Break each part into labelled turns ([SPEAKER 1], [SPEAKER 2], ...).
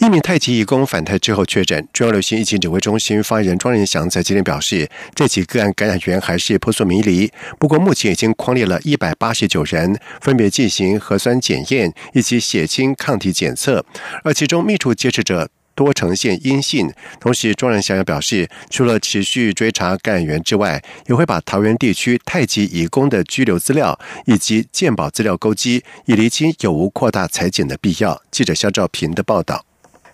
[SPEAKER 1] 一名太极义工返台之后确诊，中央流行疫情指挥中心发言人庄仁祥在今天表示，这起个案感染源还是扑朔迷离。不过目前已经框列了一百八十九人，分别进行核酸检验以及血清抗体检测，而其中密处接触者多呈现阴性。同时，庄仁祥也表示，除了持续追查感染源之外，也会把桃园地区太极义工的居留资料以及健保资料勾稽，以厘清有无扩大裁剪的必要。记者肖兆平的报道。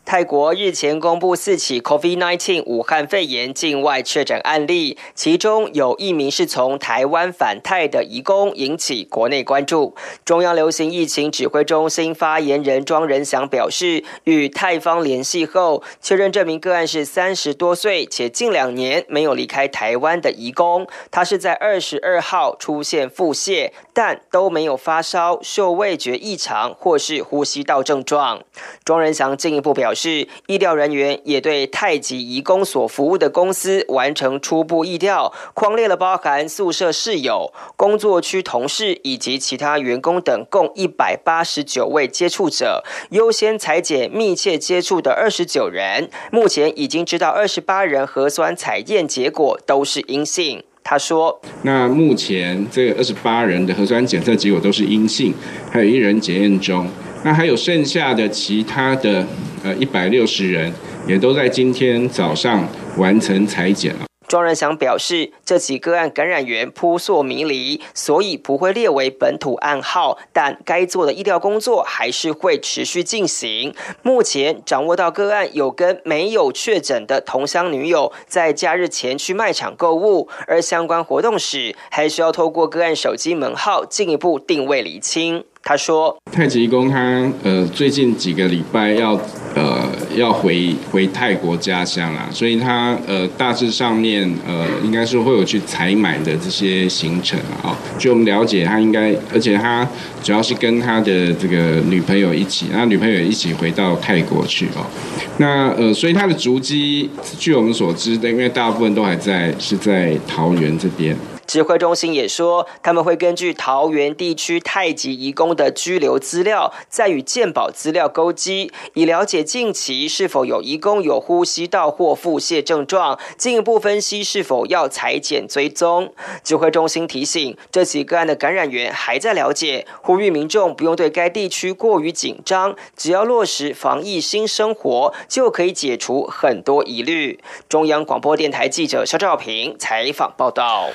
[SPEAKER 2] 泰国日前公布四起 COVID-19 武汉肺炎境外确诊案例，其中有一名是从台湾返泰的移工，引起国内关注。中央流行疫情指挥中心发言人庄仁祥表示，与泰方联系后，确认这名个案是三十多岁且近两年没有离开台湾的移工。他是在二十二号出现腹泻，但都没有发烧、嗅味觉异常或是呼吸道症状。庄仁祥进一步表。示医疗人员也对太极移工所服务的公司完成初步疫调，框列了包含宿舍室友、工作区同事以及其他员工等共一百八十九位接触者，优先裁剪密切接触的二十九人。目前已经知道二十八人核酸采验结果都是阴性。他说：“那目前这二十八人的核酸检测结果都是阴性，还有一人检验中。那还有剩下的其他的。”呃，一百六十人也都在今天早上完成裁剪了。庄仁祥表示，这起个案感染源扑朔迷离，所以不会列为本土暗号，但该做的医疗工作还是会持续进行。目前掌握到个案有跟没有确诊的同乡女友在假日前去卖场购物，而相关活动时还需要透过个案手机门号进一步定位厘清。他说：“太极公他呃最近几个礼拜要呃要回回泰国家乡啦，所以他呃大致上面呃应该是会有去采买的这些行程啊。据我们了解，他应该而且他主要是跟他的这个女朋友一起，他女朋友一起回到泰国去哦。那呃所以他的足迹，据我们所知的，因为大部分都还在是在桃园这边。”指挥中心也说，他们会根据桃园地区太极移工的居留资料，再与健保资料勾稽，以了解近期是否有移工有呼吸道或腹泻症状，进一步分析是否要裁剪追踪。指挥中心提醒，这起个案的感染源还在了解，呼吁民众不用对该地区过于紧张，只要落实防疫新生活，就可以解除很多疑虑。中央广播电台记者肖兆平采访报道。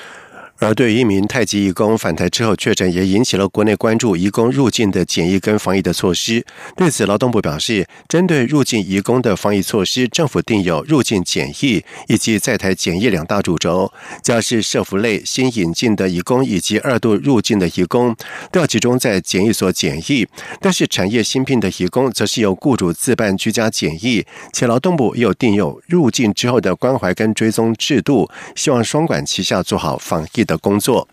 [SPEAKER 1] 而对于一名太极义工返台之后确诊，也引起了国内关注。义工入境的检疫跟防疫的措施，对此劳动部表示，针对入境义工的防疫措施，政府定有入境检疫以及在台检疫两大主轴。假是社服类新引进的义工以及二度入境的义工，都要集中在检疫所检疫；但是产业新聘的义工，则是由雇主自办居家检疫。且劳动部又定有入境之后的关怀跟追踪制度，希望双管齐下做好防疫。的工作。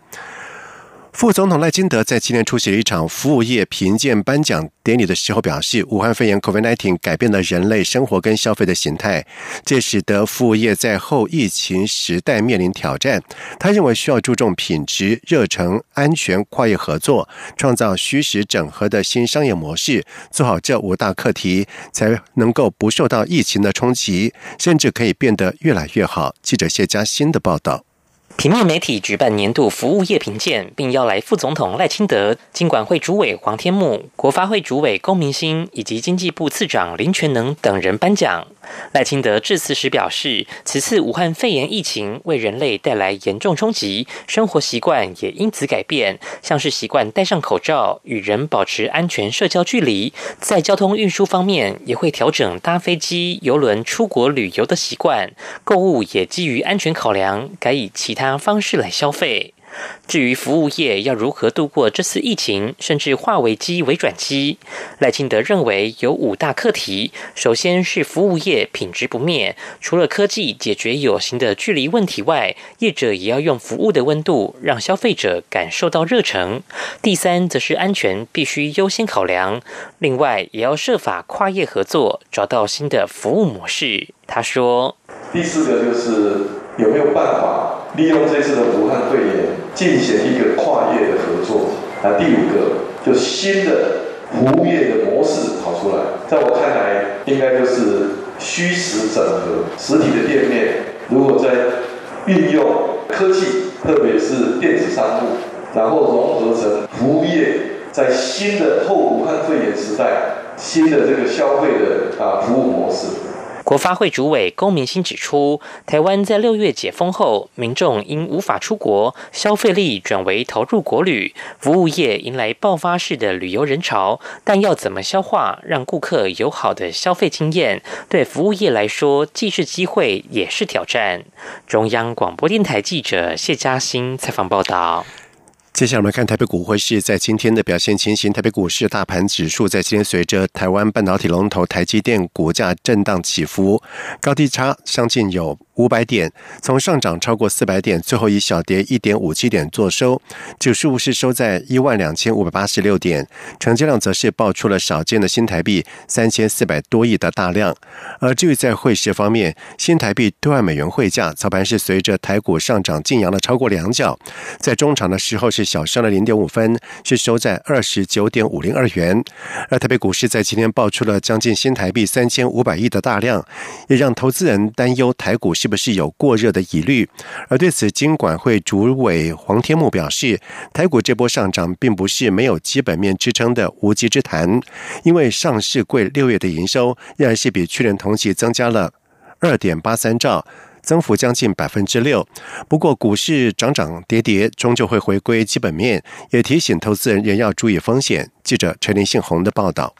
[SPEAKER 1] 副总统赖金德在今天出席一场服务业评鉴颁奖典礼的时候表示，武汉肺炎 （COVID-19） 改变了人类生活跟消费的形态，这使得服务业在后疫情时代面临挑战。他认为需要注重品质、热诚、安全、跨业合作，创造虚实整合的新商业模式，做好这五大课题，才能够不受到疫情的冲击，甚至可以变得越来越好。记者谢佳欣的报道。
[SPEAKER 3] 平面媒体举办年度服务业评鉴，并邀来副总统赖清德、经管会主委黄天木、国发会主委龚明鑫以及经济部次长林全能等人颁奖。赖清德致辞时表示，此次武汉肺炎疫情为人类带来严重冲击，生活习惯也因此改变，像是习惯戴上口罩、与人保持安全社交距离，在交通运输方面也会调整搭飞机、游轮出国旅游的习惯，购物也基于安全考量，改以其他方式来消费。至于服务业要如何度过这次疫情，甚至化危机为转机，赖清德认为有五大课题。首先是服务业品质不灭，除了科技解决有形的距离问题外，业者也要用服务的温度让消费者感受到热诚。第三则是安全必须优先考量，另外也要设法跨业合作，找到新的服务模式。他说：“
[SPEAKER 4] 第四个就是有没有办法利用这次的武汉肺炎进行一个跨业的合作。啊，第五个就新的服务业的模式跑出来，在我看来，应该就是虚实整合。实体的店面如果在运用科技，特别是电子商务，然后融合成服务业，在新的后武汉肺炎时代，新的这个消费的啊服务模式。”
[SPEAKER 3] 国发会主委龚明鑫指出，台湾在六月解封后，民众因无法出国，消费力转为投入国旅，服务业迎来爆发式的旅游人潮。但要怎么消化，让顾客有好的消费经验，对服务业来说既是机会也是挑战。中央广播电台记者谢嘉欣采访报道。
[SPEAKER 1] 接下来我们看台北股汇市在今天的表现情形。台北股市大盘指数在今天随着台湾半导体龙头台积电股价震荡起伏，高低差相近有。五百点，从上涨超过四百点，最后以小跌一点五七点作收，指数是收在一万两千五百八十六点，成交量则是爆出了少见的新台币三千四百多亿的大量。而至于在汇市方面，新台币兑换美元汇价早盘是随着台股上涨进扬了超过两角，在中场的时候是小升了零点五分，是收在二十九点五零二元。而台北股市在今天爆出了将近新台币三千五百亿的大量，也让投资人担忧台股是。是不是有过热的疑虑？而对此，金管会主委黄天木表示，台股这波上涨并不是没有基本面支撑的无稽之谈，因为上市柜六月的营收依然是比去年同期增加了二点八三兆，增幅将近百分之六。不过，股市涨涨跌跌，终究会回归基本面，也提醒投资人仍要注意风险。记者陈林信宏的报道。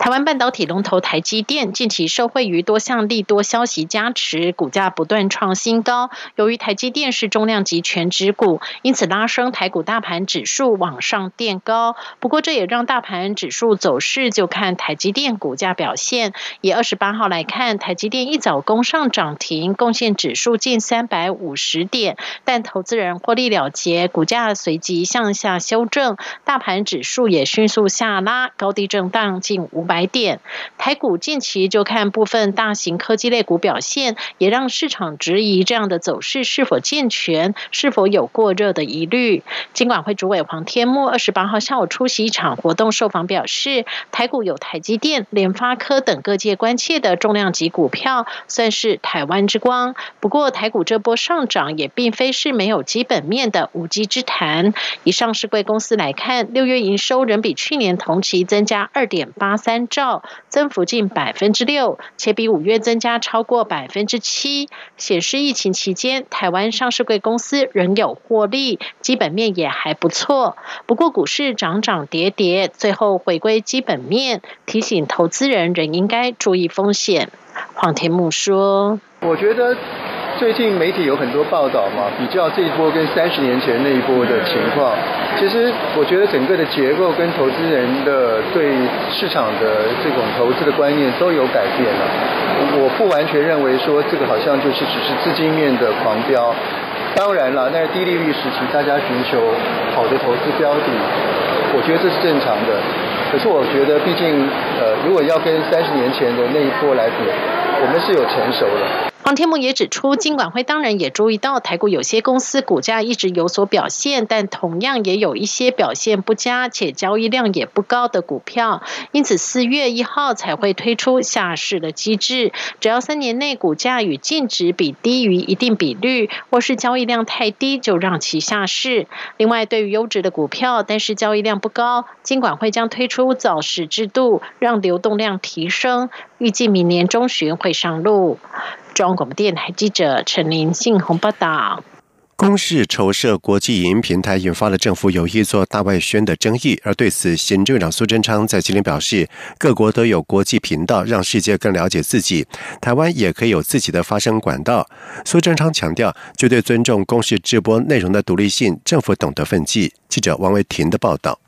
[SPEAKER 5] 台湾半导体龙头台积电近期受惠于多项利多消息加持，股价不断创新高。由于台积电是重量级全指股，因此拉升台股大盘指数往上垫高。不过，这也让大盘指数走势就看台积电股价表现。以二十八号来看，台积电一早攻上涨停，贡献指数近三百五十点，但投资人获利了结，股价随即向下修正，大盘指数也迅速下拉，高低震荡近五。百点，台股近期就看部分大型科技类股表现，也让市场质疑这样的走势是否健全，是否有过热的疑虑。金管会主委黄天木二十八号下午出席一场活动受访表示，台股有台积电、联发科等各界关切的重量级股票，算是台湾之光。不过台股这波上涨也并非是没有基本面的无稽之谈。以上市贵公司来看，六月营收仍比去年同期增加二点八三。兆增幅近百分之六，且比五月增加超过百分之七，显示疫情期间台湾上市贵公司仍有获利，基本面也还不错。不过股市涨涨跌跌，最后回归基本面，提醒投资人仍应该注意风险。黄天木说：“
[SPEAKER 6] 我觉得。”最近媒体有很多报道嘛，比较这一波跟三十年前那一波的情况。其实我觉得整个的结构跟投资人的对市场的这种投资的观念都有改变了。我不完全认为说这个好像就是只是资金面的狂飙。当然了，那低利率时期大家寻求好的投资标的，我觉得这是正常的。可是我觉得，毕竟呃，如果要跟三十年前的那一波来比，我们是有成熟了。
[SPEAKER 5] 黄天木也指出，金管会当然也注意到台股有些公司股价一直有所表现，但同样也有一些表现不佳且交易量也不高的股票，因此四月一号才会推出下市的机制，只要三年内股价与净值比低于一定比率，或是交易量太低，就让其下市。另外，对于优质的股票，但是交易量不高，金管会将推出早市制度，让流动量提升，预计明年中旬会上路。中央广播电台记者陈林信宏报道。
[SPEAKER 1] 公示筹设国际影音平台，引发了政府有意做大外宣的争议。而对此，行政长苏贞昌在今天表示，各国都有国际频道，让世界更了解自己，台湾也可以有自己的发声管道。苏贞昌强调，绝对尊重公示直播内容的独立性，政府懂得分际。记者王维婷的报道。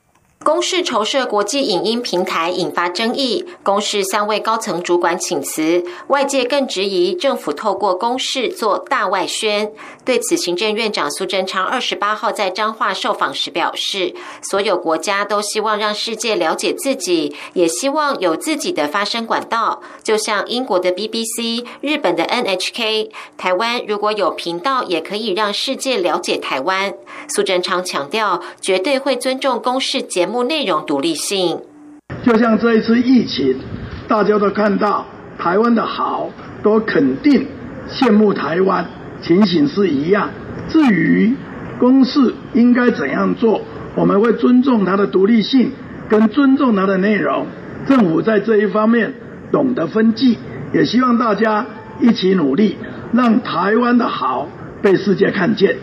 [SPEAKER 7] 公视筹设国际影音平台引发争议，公视三位高层主管请辞，外界更质疑政府透过公视做大外宣。对此，行政院长苏贞昌二十八号在彰化受访时表示，所有国家都希望让世界了解自己，也希望有自己的发声管道，就像英国的 BBC、日本的 NHK，台湾如果有频道，也可以让世界了解台湾。苏贞昌强调，绝对会尊重公视节目。目内容独立性，
[SPEAKER 8] 就像这一次疫情，大家都看到台湾的好，都肯定羡慕台湾，情形是一样。至于公事应该怎样做，我们会尊重它的独立性，跟尊重它的内容。政府在这一方面懂得分际，也希望大家一起努力，让台湾的好被世界看见。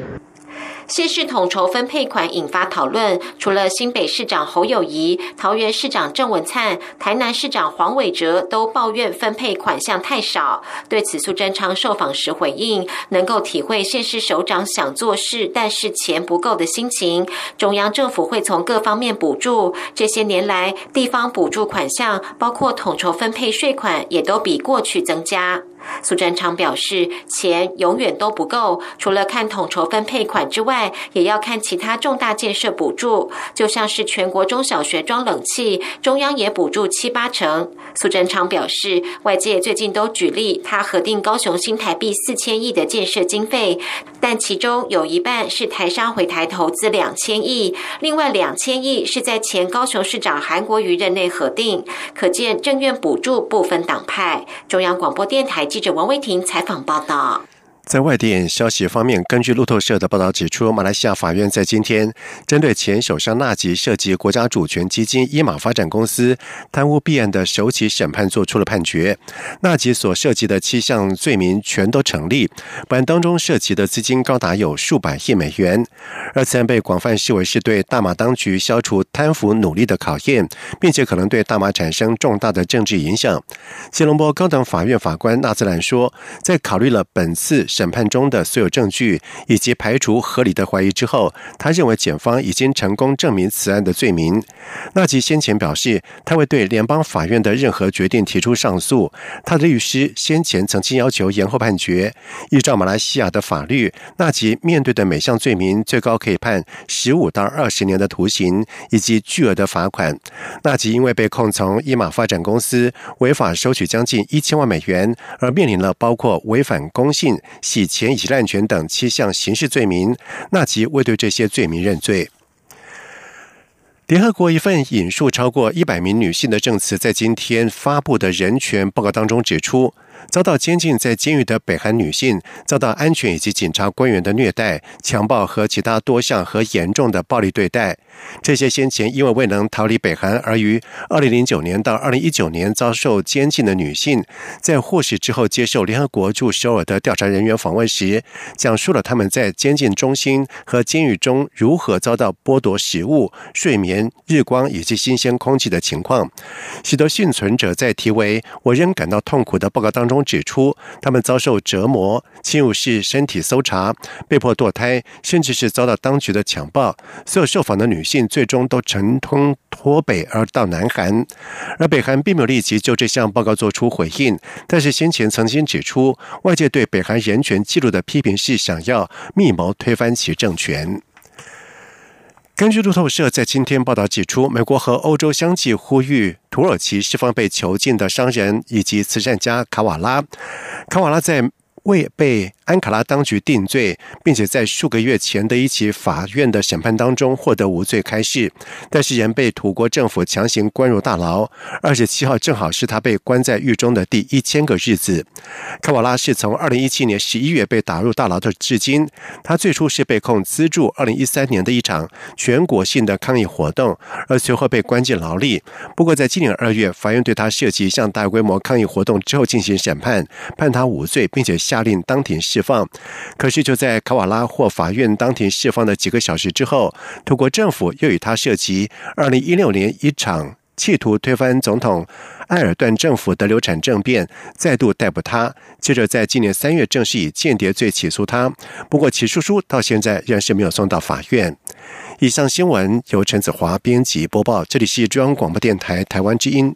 [SPEAKER 7] 谢市统筹分配款引发讨论，除了新北市长侯友谊、桃园市长郑文灿、台南市长黄伟哲都抱怨分配款项太少。对此，苏贞昌受访时回应：能够体会县市首长想做事，但是钱不够的心情。中央政府会从各方面补助。这些年来，地方补助款项，包括统筹分配税款，也都比过去增加。苏贞昌表示，钱永远都不够，除了看统筹分配款之外，也要看其他重大建设补助。就像是全国中小学装冷气，中央也补助七八成。苏贞昌表示，外界最近都举例他核定高雄新台币四千亿的建设经费，但其中有一半是台商回台投资两千亿，另外两千亿是在前高雄市长韩国瑜任内核定。可见政院补助不分党派。中央广播电台。记者王威婷采访报道。
[SPEAKER 1] 在外电消息方面，根据路透社的报道指出，马来西亚法院在今天针对前首相纳吉涉及国家主权基金伊马发展公司贪污弊案的首起审判作出了判决。纳吉所涉及的七项罪名全都成立，本案当中涉及的资金高达有数百亿美元。而此案被广泛视为是对大马当局消除贪腐努力的考验，并且可能对大马产生重大的政治影响。吉隆坡高等法院法官纳兹兰说，在考虑了本次。审判中的所有证据以及排除合理的怀疑之后，他认为检方已经成功证明此案的罪名。纳吉先前表示，他会对联邦法院的任何决定提出上诉。他的律师先前曾经要求延后判决。依照马来西亚的法律，纳吉面对的每项罪名最高可以判十五到二十年的徒刑以及巨额的罚款。纳吉因为被控从伊马发展公司违法收取将近一千万美元，而面临了包括违反公信。洗钱以及滥权等七项刑事罪名，纳吉未对这些罪名认罪。联合国一份引述超过一百名女性的证词，在今天发布的人权报告当中指出。遭到监禁在监狱的北韩女性，遭到安全以及警察官员的虐待、强暴和其他多项和严重的暴力对待。这些先前因为未能逃离北韩而于二零零九年到二零一九年遭受监禁的女性，在获释之后接受联合国驻首尔的调查人员访问时，讲述了他们在监禁中心和监狱中如何遭到剥夺食物、睡眠、日光以及新鲜空气的情况。许多幸存者在题为“我仍感到痛苦”的报告当中。指出，他们遭受折磨、侵入式身体搜查、被迫堕胎，甚至是遭到当局的强暴。所有受访的女性最终都乘通脱北而到南韩，而北韩并没有立即就这项报告做出回应。但是先前曾经指出，外界对北韩人权记录的批评是想要密谋推翻其政权。根据路透社在今天报道指出，美国和欧洲相继呼吁土耳其释放被囚禁的商人以及慈善家卡瓦拉。卡瓦拉在未被。安卡拉当局定罪，并且在数个月前的一起法院的审判当中获得无罪开释，但是仍被土国政府强行关入大牢。二十七号正好是他被关在狱中的第一千个日子。卡瓦拉是从二零一七年十一月被打入大牢的，至今他最初是被控资助二零一三年的一场全国性的抗议活动，而随后被关进牢里。不过在今年二月，法院对他涉及一项大规模抗议活动之后进行审判，判他无罪，并且下令当庭释。释放。可是就在卡瓦拉获法院当庭释放的几个小时之后，土国政府又与他涉及二零一六年一场企图推翻总统埃尔段政府的流产政变，再度逮捕他。接着在今年三月正式以间谍罪起诉他。不过起诉书到现在仍是没有送到法院。以上新闻由陈子华编辑播报，这里是中央广播电台台湾之音。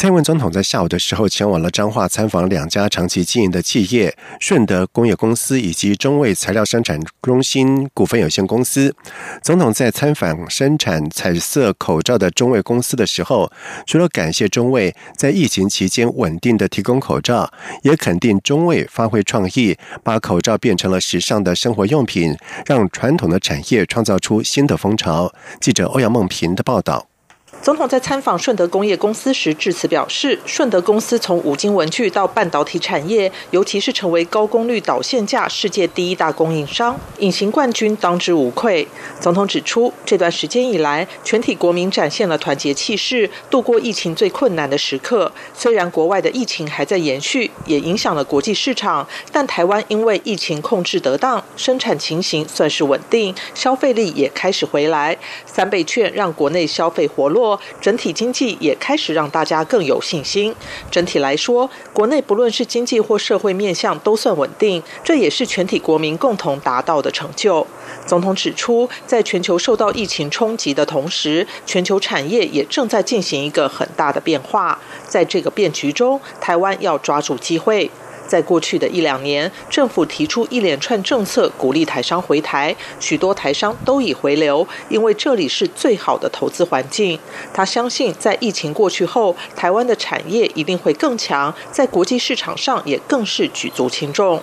[SPEAKER 1] 蔡英文总统在下午的时候前往了彰化参访两家长期经营的企业顺德工业公司以及中卫材料生产中心股份有限公司。总统在参访生产彩色口罩的中卫公司的时候，除了感谢中卫在疫情期间稳定的提供口罩，也肯定中卫发挥创意，把口罩变成了时尚的生活用品，让传统的产业创造出新的风潮。记者欧阳梦平的报道。
[SPEAKER 9] 总统在参访顺德工业公司时致辞表示，顺德公司从五金文具到半导体产业，尤其是成为高功率导线架世界第一大供应商，隐形冠军当之无愧。总统指出，这段时间以来，全体国民展现了团结气势，度过疫情最困难的时刻。虽然国外的疫情还在延续，也影响了国际市场，但台湾因为疫情控制得当，生产情形算是稳定，消费力也开始回来。三倍券让国内消费活络。整体经济也开始让大家更有信心。整体来说，国内不论是经济或社会面向都算稳定，这也是全体国民共同达到的成就。总统指出，在全球受到疫情冲击的同时，全球产业也正在进行一个很大的变化。在这个变局中，台湾要抓住机会。在过去的一两年，政府提出一连串政策鼓励台商回台，许多台商都已回流，因为这里是最好的投资环境。他相信，在疫情过去后，台湾的产业一定会更强，在国际市场上也更是举足轻重。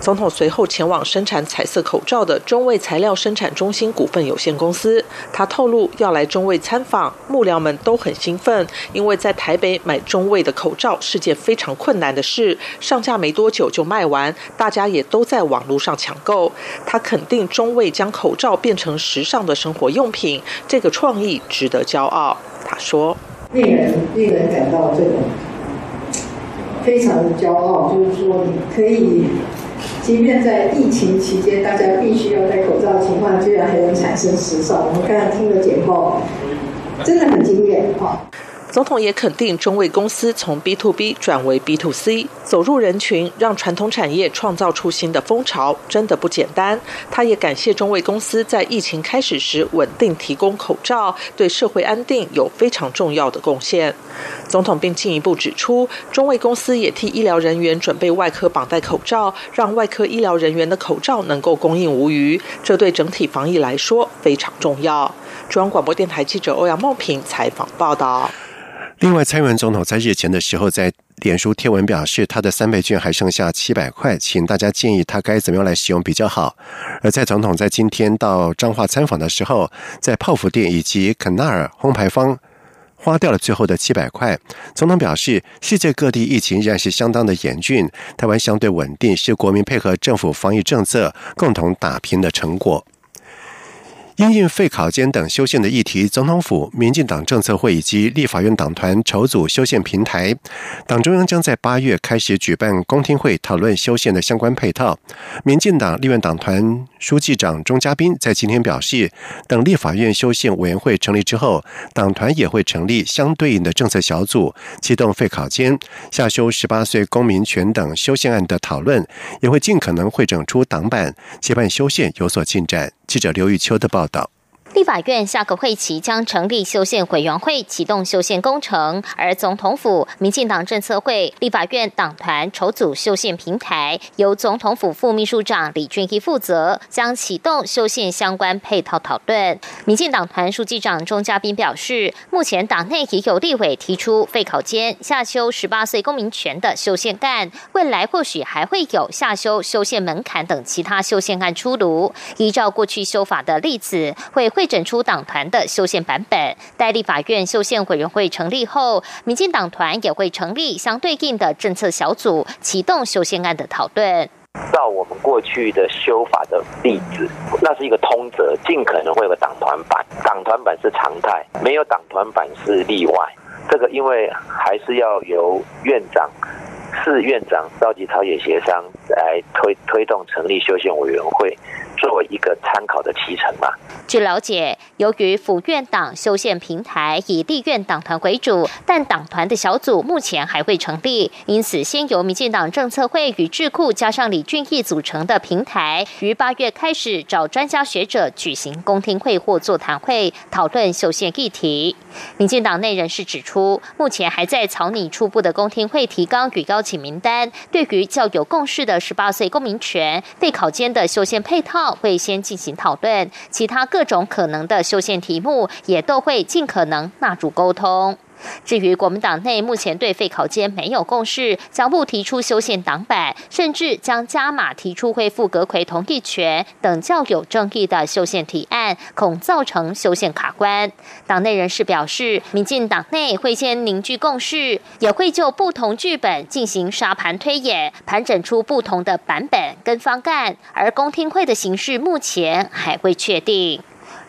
[SPEAKER 9] 总统随后前往生产彩色口罩的中卫材料生产中心股份有限公司，他透露要来中卫参访，幕僚们都很兴奋，因为在台北买中卫的口罩是件非常困难的事，上架没多久就卖完，大家也都在网络上抢购。他肯定中卫将口罩变成时尚的生活用品，这个创意值得骄傲。他说：“
[SPEAKER 10] 令人令人感到这种非常的骄傲，就是说你可以，即便在疫情期间，大家必须要戴口罩的情况，居然还能产生时尚。我们刚才听了简报，真的很惊艳哈。”
[SPEAKER 9] 总统也肯定中卫公司从 B to B 转为 B to C，走入人群，让传统产业创造出新的风潮，真的不简单。他也感谢中卫公司在疫情开始时稳定提供口罩，对社会安定有非常重要的贡献。总统并进一步指出，中卫公司也替医疗人员准备外科绑带口罩，让外科医疗人员的口罩能够供应无余，这对整体防疫来说非常重要。中央广播电台记者欧阳梦平采访报道。
[SPEAKER 1] 另外，蔡英文总统在日前的时候在脸书贴文表示，他的三倍券还剩下七百块，请大家建议他该怎么样来使用比较好。而蔡总统在今天到彰化参访的时候，在泡芙店以及肯纳尔烘牌坊花掉了最后的七百块。总统表示，世界各地疫情仍然是相当的严峻，台湾相对稳定，是国民配合政府防疫政策共同打拼的成果。因应废考监等修宪的议题，总统府、民进党政策会以及立法院党团筹组修宪平台，党中央将在八月开始举办公听会，讨论修宪的相关配套。民进党立院党团书记长钟嘉宾在今天表示，等立法院修宪委员会成立之后，党团也会成立相对应的政策小组，启动废考监、下修十八岁公民权等修宪案的讨论，也会尽可能会整出党版，期盼修宪有所进展。记者刘玉秋的报道。
[SPEAKER 11] 立法院下个会期将成立修宪委员会，启动修宪工程。而总统府、民进党政策会、立法院党团筹组修宪平台，由总统府副秘书长李俊毅负责，将启动修宪相关配套讨论。民进党团书记长钟嘉宾表示，目前党内已有立委提出废考监、下修十八岁公民权的修宪案，未来或许还会有下修修宪门槛等其他修宪案出炉。依照过去修法的例子，会会整出党团的修宪版本，待立法院修宪委员会成立后，民进党团也会成立相对应的政策小组，启动修宪案的讨论。
[SPEAKER 12] 照我们过去的修法的例子，那是一个通则，尽可能会有个党团版，党团版是常态，没有党团版是例外。这个因为还是要由院长。市院长召集朝野协商，来推推动成立修宪委员会，作为一个参考的提成嘛。
[SPEAKER 11] 据了解，由于府院党修宪平台以立院党团为主，但党团的小组目前还未成立，因此先由民进党政策会与智库加上李俊毅组成的平台，于八月开始找专家学者举行公听会或座谈会，讨论修宪议题。民进党内人士指出，目前还在草拟初步的公听会提纲与邀请名单，对于较有共识的十八岁公民权、被考监的修宪配套，会先进行讨论，其他各种可能的修宪题目，也都会尽可能纳入沟通。至于国民党内目前对废考监没有共识，将不提出修宪党版，甚至将加码提出恢复阁魁同意权等较有争议的修宪提案，恐造成修宪卡关。党内人士表示，民进党内会先凝聚共识，也会就不同剧本进行沙盘推演，盘整出不同的版本跟方案。而公听会的形式目前还未确定。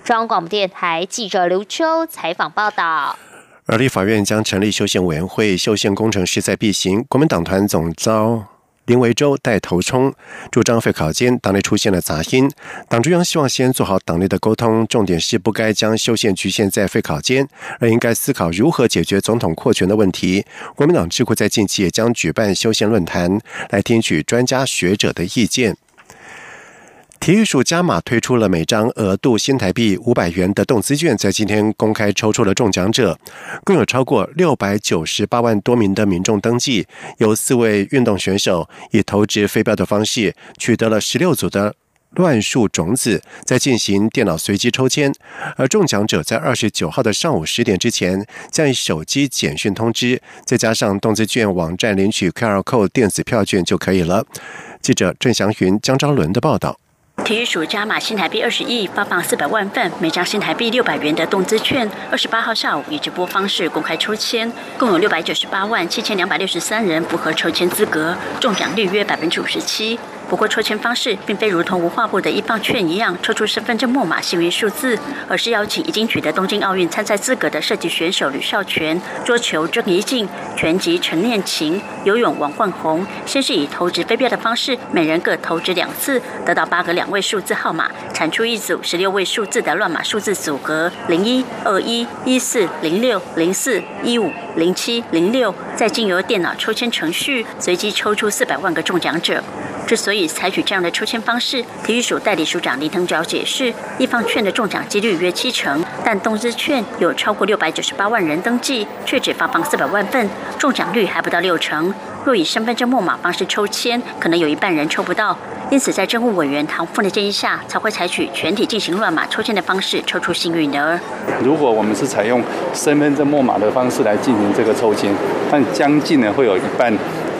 [SPEAKER 11] 中央广播电台记者刘秋采访报道。
[SPEAKER 1] 而立法院将成立修宪委员会，修宪工程势在必行。国民党团总召林维洲带头冲，主张废考监，党内出现了杂音。党中央希望先做好党内的沟通，重点是不该将修宪局限在废考监，而应该思考如何解决总统扩权的问题。国民党智库在近期也将举办修宪论坛，来听取专家学者的意见。体育署加码推出了每张额度新台币五百元的动资券，在今天公开抽出了中奖者，共有超过六百九十八万多名的民众登记，有四位运动选手以投掷飞镖的方式取得了十六组的乱数种子，在进行电脑随机抽签，而中奖者在二十九号的上午十点之前将以手机简讯通知，再加上动资券网站领取 QR Code 电子票券就可以了。记者郑祥云、江昭伦的报道。
[SPEAKER 13] 体育署加码新台币二十亿，发放四百万份，每张新台币六百元的动资券。二十八号下午以直播方式公开抽签，共有六百九十八万七千两百六十三人符合抽签资格，中奖率约百分之五十七。不过抽签方式并非如同无画布的一棒券一样抽出身份证末码幸运数字，而是邀请已经取得东京奥运参赛资格的射击选手吕少全、桌球郑怡静、拳击陈念琴、游泳王冠宏，先是以投掷飞镖的方式，每人各投掷两次，得到八个两位数字号码，产出一组十六位数字的乱码数字组合：零一、二一、一四、零六、零四、一五、零七、零六，再经由电脑抽签程序随机抽出四百万个中奖者。之所以采取这样的抽签方式，体育署代理署长林腾蛟解释，一方券的中奖几率约七成，但东资券有超过六百九十八万人登记，却只发放四百万份，中奖率还不到六成。若以身份证末码方式抽签，可能有一半人抽不到。因此，在政务委员唐凤的建议下，才会采取全体进行乱码抽签的方式，抽出幸运儿。
[SPEAKER 14] 如果我们是采用身份证末码的方式来进行这个抽签，但将近呢会有一半。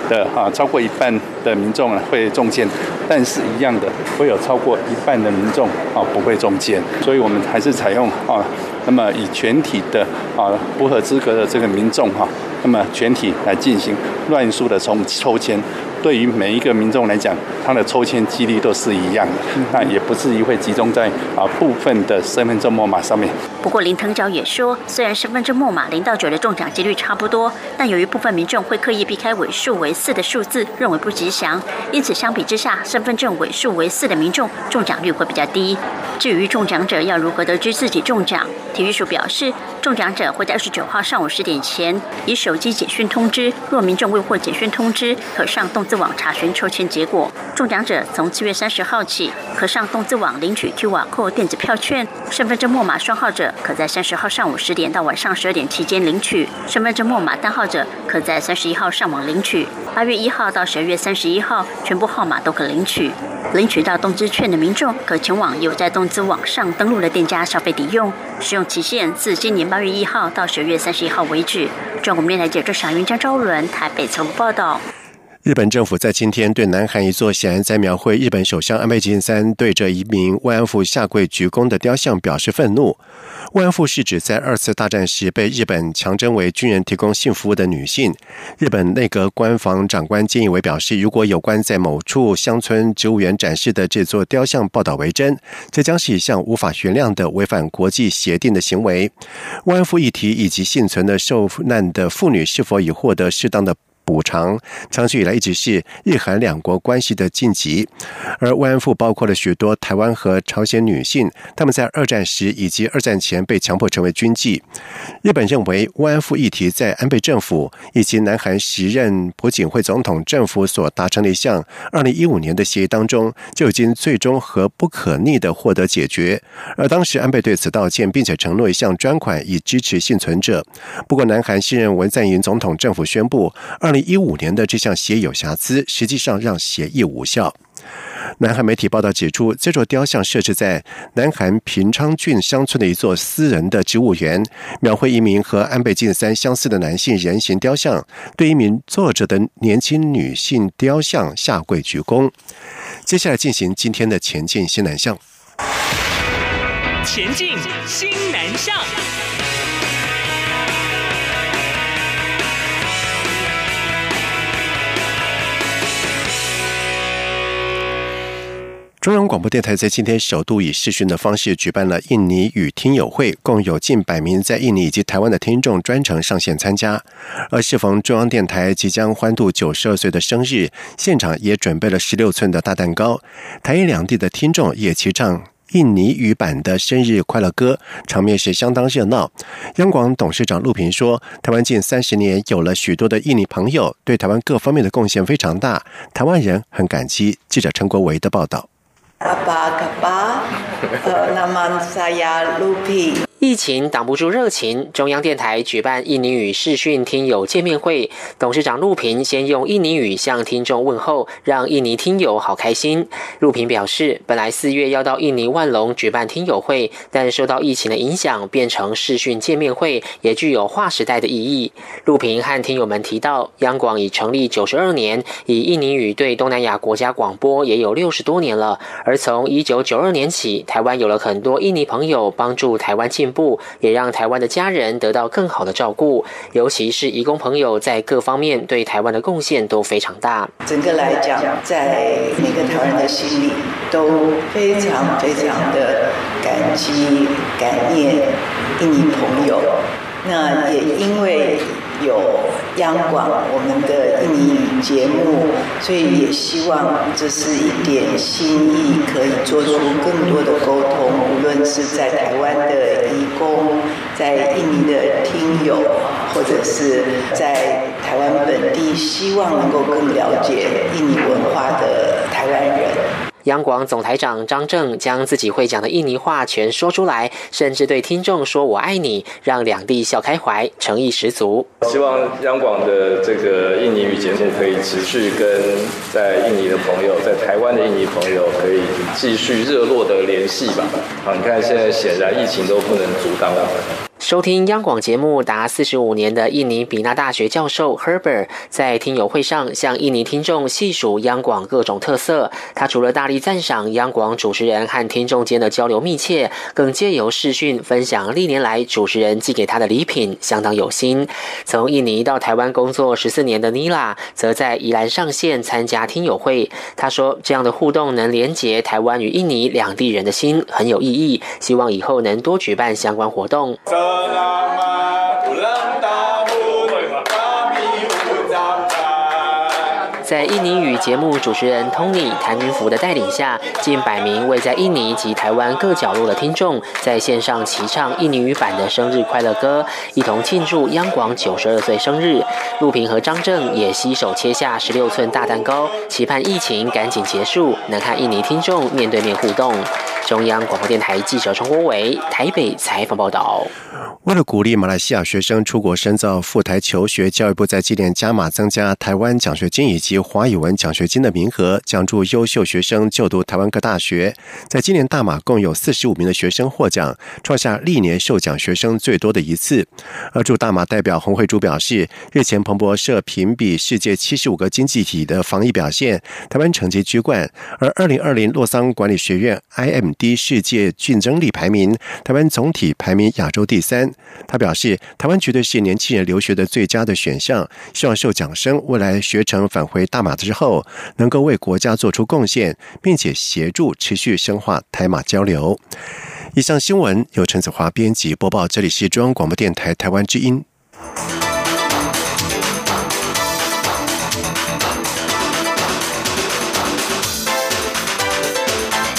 [SPEAKER 14] 的啊，超过一半的民众呢会中箭，但是一样的会有超过一半的民众啊不会中箭，所以我们还是采用啊，那么以全体的啊不合资格的这个民众哈，那么全体来进行乱数的抽抽签。对于每一个民众来讲，他的抽签几率都是一样的，那也不至于会集中在啊部分的身份证末码上面。
[SPEAKER 13] 不过林腾蛟也说，虽然身份证末码零到九的中奖几率差不多，但由于部分民众会刻意避开尾数为四的数字，认为不吉祥，因此相比之下，身份证尾数为四的民众中奖率会比较低。至于中奖者要如何得知自己中奖，体育署表示。中奖者会在二十九号上午十点前以手机简讯通知，若民众未获简讯通知，可上动资网查询抽签结果。中奖者从七月三十号起可上动资网领取 QR Code 电子票券，身份证末码双号者可在三十号上午十点到晚上十二点期间领取，身份证末码单号者可在三十一号上网领取。八月一号到十二月三十一号，全部号码都可领取。领取到动资券的民众可前往有在动资网上登录的店家消费抵用，使用期限自今年八月一号到十二月三十一号为止。中国面台记者小云江昭伦台北采访报道。
[SPEAKER 1] 日本政府在今天对南韩一座显然在描绘日本首相安倍晋三对着一名慰安妇下跪鞠躬的雕像表示愤怒。慰安妇是指在二次大战时被日本强征为军人提供性服务的女性。日本内阁官房长官菅义伟表示，如果有关在某处乡村植物园展示的这座雕像报道为真，这将是一项无法原谅的违反国际协定的行为。慰安妇议题以及幸存的受难的妇女是否已获得适当的？补偿长期以来一直是日韩两国关系的晋级，而慰安妇包括了许多台湾和朝鲜女性，他们在二战时以及二战前被强迫成为军妓。日本认为慰安妇议题在安倍政府以及南韩时任朴槿惠总统政府所达成的一项二零一五年的协议当中就已经最终和不可逆的获得解决。而当时安倍对此道歉，并且承诺一项专款以支持幸存者。不过，南韩新任文在寅总统政府宣布二零。一五年的这项协议有瑕疵，实际上让协议无效。南韩媒体报道指出，这座雕像设置在南韩平昌郡乡村的一座私人的植物园，描绘一名和安倍晋三相似的男性人形雕像，对一名坐着的年轻女性雕像下跪鞠躬。接下来进行今天的前进新南向。前进新南向。中央广播电台在今天首度以视讯的方式举办了印尼语听友会，共有近百名在印尼以及台湾的听众专程上线参加。而适逢中央电台即将欢度九十二岁的生日，现场也准备了十六寸的大蛋糕。台印两地的听众也齐唱印尼语版的生日快乐歌，场面是相当热闹。央广董事长陆平说：“台湾近三十年有了许多的印尼朋友，对台湾各方面的贡献非常大，台湾人很感激。”记者陈国维的报道。Apa kabar?
[SPEAKER 15] Nama saya Lupi. 疫情挡不住热情，中央电台举办印尼语视讯听友见面会。董事长陆平先用印尼语向听众问候，让印尼听友好开心。陆平表示，本来四月要到印尼万隆举办听友会，但受到疫情的影响，变成视讯见面会，也具有划时代的意义。陆平和听友们提到，央广已成立九十二年，以印尼语对东南亚国家广播也有六十多年了。而从一九九二年起，台湾有了很多印尼朋友帮助台湾进。步也让台湾的家人得到更好的照顾，尤其是义工朋友在各方面对台湾的贡献都非常大。
[SPEAKER 16] 整个来讲，在每个台湾人的心里都非常非常的感激、感念印尼朋友。那也因为。有央广我们的印尼语节目，所以也希望这是一点心意，可以做出更多的沟通。无论是在台湾的义工，在印尼的听友，或者是在台湾本地，希望能够更了解印尼文化的台湾人。
[SPEAKER 15] 央广总台长张正将自己会讲的印尼话全说出来，甚至对听众说“我爱你”，让两地笑开怀，诚意十足。
[SPEAKER 17] 希望央广的这个印尼语节目可以持续跟在印尼的朋友，在台湾的印尼朋友可以继续热络的联系吧。好，你看现在显然疫情都不能阻挡我们。
[SPEAKER 15] 收听央广节目达四十五年的印尼比纳大学教授 Herbert 在听友会上向印尼听众细数央广各种特色。他除了大力赞赏央广主持人和听众间的交流密切，更借由视讯分享历年来主持人寄给他的礼品，相当有心。从印尼到台湾工作十四年的 Nila 则在宜兰上线参加听友会。他说：“这样的互动能连结台湾与印尼两地人的心，很有意义。希望以后能多举办相关活动。” Ulang tahun kami ucapkan 在印节目主持人 Tony 谭云福的带领下，近百名位在印尼及台湾各角落的听众，在线上齐唱印尼语版的生日快乐歌，一同庆祝央广九十二岁生日。陆平和张正也携手切下十六寸大蛋糕，期盼疫情赶紧结束，能和印尼听众面对面互动。中央广播电台记者陈国伟台北采访报道。
[SPEAKER 1] 为了鼓励马来西亚学生出国深造、赴台求学，教育部在今年加码增加台湾奖学金以及华语文奖奖学金的名额，奖助优秀学生就读台湾各大学。在今年大马共有四十五名的学生获奖，创下历年受奖学生最多的一次。而驻大马代表洪慧珠表示，日前彭博社评比世界七十五个经济体的防疫表现，台湾成绩居冠。而二零二零洛桑管理学院 IMD 世界竞争力排名，台湾总体排名亚洲第三。他表示，台湾绝对是年轻人留学的最佳的选项。希望受奖生未来学成返回大马之后能够为国家做出贡献，并且协助持续深化台马交流。以上新闻由陈子华编辑播报，这里是中央广播电台台湾之音。